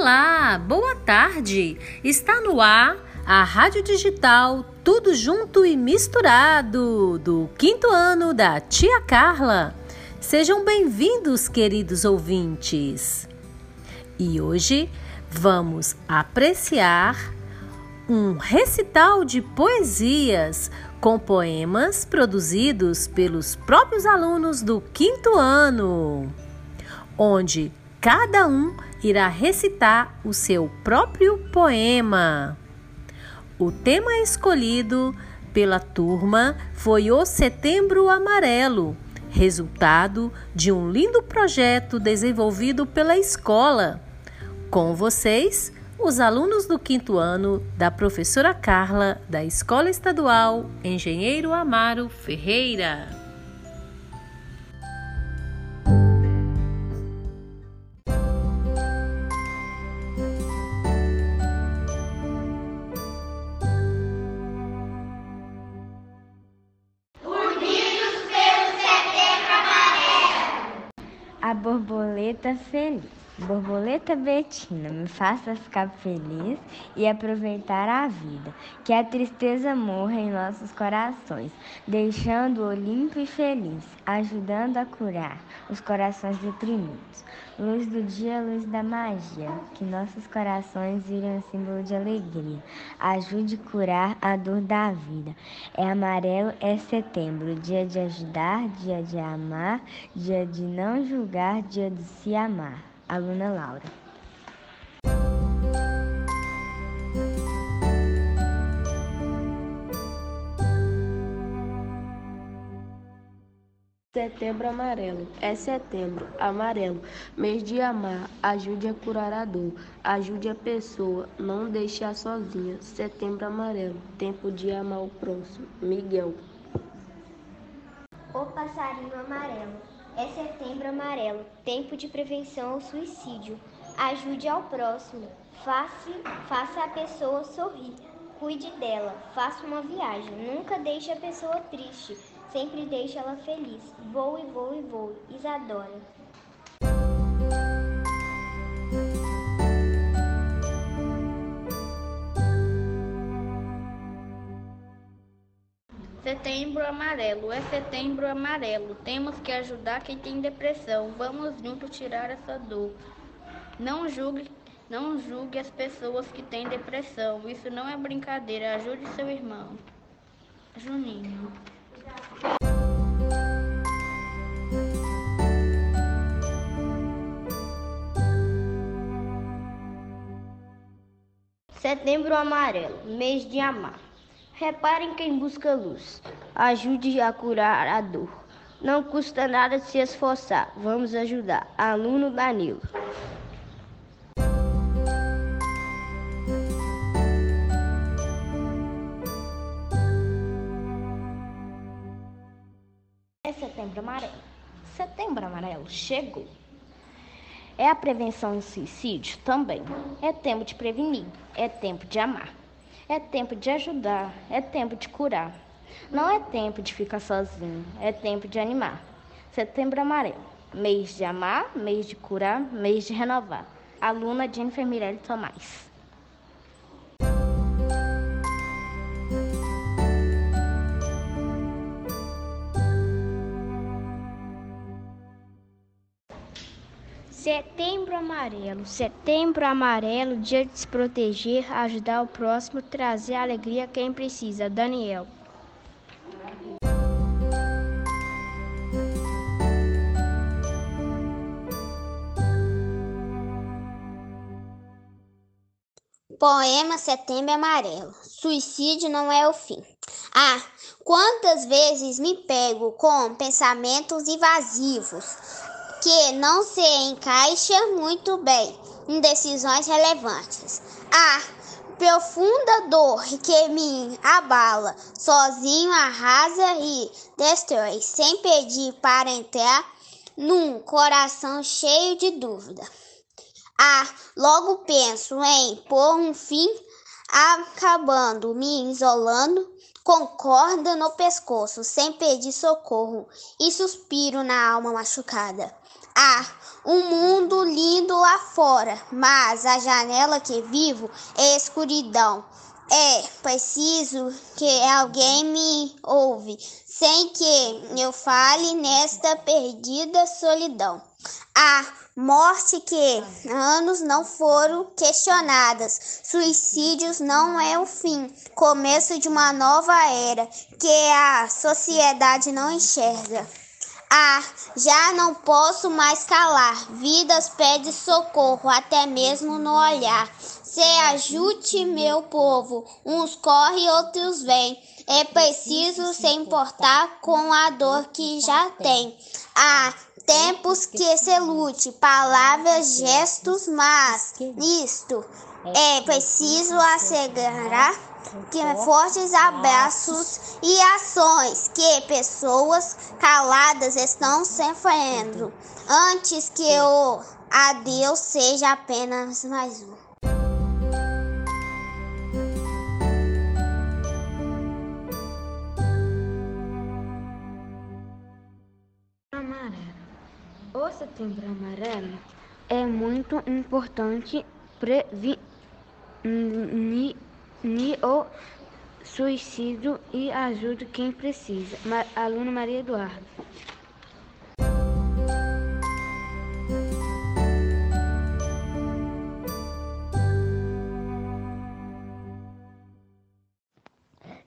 Olá, boa tarde! Está no ar a Rádio Digital Tudo Junto e Misturado do quinto ano da Tia Carla. Sejam bem-vindos, queridos ouvintes. E hoje vamos apreciar um recital de poesias com poemas produzidos pelos próprios alunos do quinto ano, onde cada um irá recitar o seu próprio poema. O tema escolhido pela turma foi o Setembro Amarelo, resultado de um lindo projeto desenvolvido pela escola. Com vocês, os alunos do quinto ano da professora Carla, da Escola Estadual Engenheiro Amaro Ferreira. Borboleta feliz. Borboleta Betina, me faça ficar feliz e aproveitar a vida. Que a tristeza morra em nossos corações, deixando-o limpo e feliz, ajudando a curar os corações deprimidos. Luz do dia, luz da magia, que nossos corações virem símbolo de alegria. Ajude a curar a dor da vida. É amarelo, é setembro, dia de ajudar, dia de amar, dia de não julgar, dia de se amar aluna Laura. Setembro amarelo, é setembro, amarelo, mês de amar, ajude a curar a dor, ajude a pessoa, não deixe-a sozinha. Setembro amarelo, tempo de amar o próximo. Miguel. O passarinho amarelo, é setembro amarelo, tempo de prevenção ao suicídio. Ajude ao próximo, faça, faça a pessoa sorrir, cuide dela, faça uma viagem. Nunca deixe a pessoa triste, sempre deixe ela feliz. Voe, voe, voe. Isadora. Setembro Amarelo, é Setembro Amarelo. Temos que ajudar quem tem depressão. Vamos juntos tirar essa dor. Não julgue, não julgue as pessoas que têm depressão. Isso não é brincadeira. Ajude seu irmão. Juninho. Setembro Amarelo, mês de amar. Reparem quem busca luz. Ajude a curar a dor. Não custa nada se esforçar. Vamos ajudar. Aluno Danilo. É setembro amarelo. Setembro amarelo chegou. É a prevenção do suicídio também. É tempo de prevenir. É tempo de amar. É tempo de ajudar, é tempo de curar. Não é tempo de ficar sozinho, é tempo de animar. Setembro Amarelo, mês de amar, mês de curar, mês de renovar. Aluna Jennifer Mirelli Tomás. Setembro Amarelo. Setembro Amarelo, dia de se proteger, ajudar o próximo, trazer alegria a quem precisa. Daniel. Poema Setembro Amarelo. Suicídio não é o fim. Ah, quantas vezes me pego com pensamentos invasivos que não se encaixa muito bem em decisões relevantes. A profunda dor que me abala, sozinho arrasa e destrói, sem pedir para entrar num coração cheio de dúvida. Ah, logo penso em pôr um fim, acabando, me isolando, com corda no pescoço, sem pedir socorro, e suspiro na alma machucada. Há um mundo lindo lá fora, mas a janela que vivo é escuridão. É preciso que alguém me ouve, sem que eu fale nesta perdida solidão. A morte que anos não foram questionadas. Suicídios não é o fim, começo de uma nova era que a sociedade não enxerga. Ah, já não posso mais calar. Vidas pede socorro, até mesmo no olhar. Se ajude, meu povo. Uns correm, outros vêm. É preciso se importar com a dor que já tem. Ah, tempos que se lute, palavras, gestos, mas isto é preciso assegurar que fortes abraços e ações que pessoas caladas estão sofrendo. Antes que o adeus seja apenas mais um. O setembro amarelo é muito importante prevenir o suicídio e ajuda quem precisa. Aluno Maria Eduardo.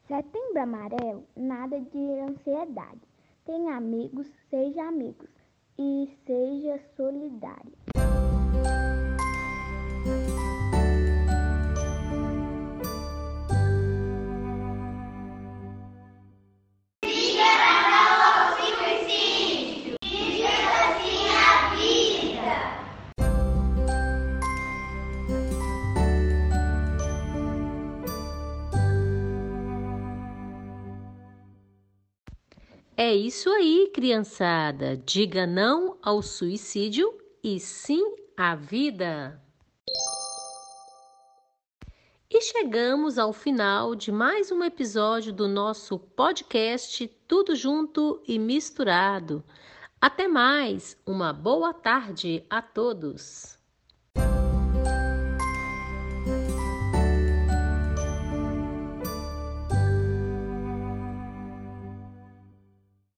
Setembro amarelo, nada de ansiedade. Tenha amigos, seja amigos e seja solidário. É isso aí, criançada. Diga não ao suicídio e sim à vida. E chegamos ao final de mais um episódio do nosso podcast Tudo Junto e Misturado. Até mais, uma boa tarde a todos.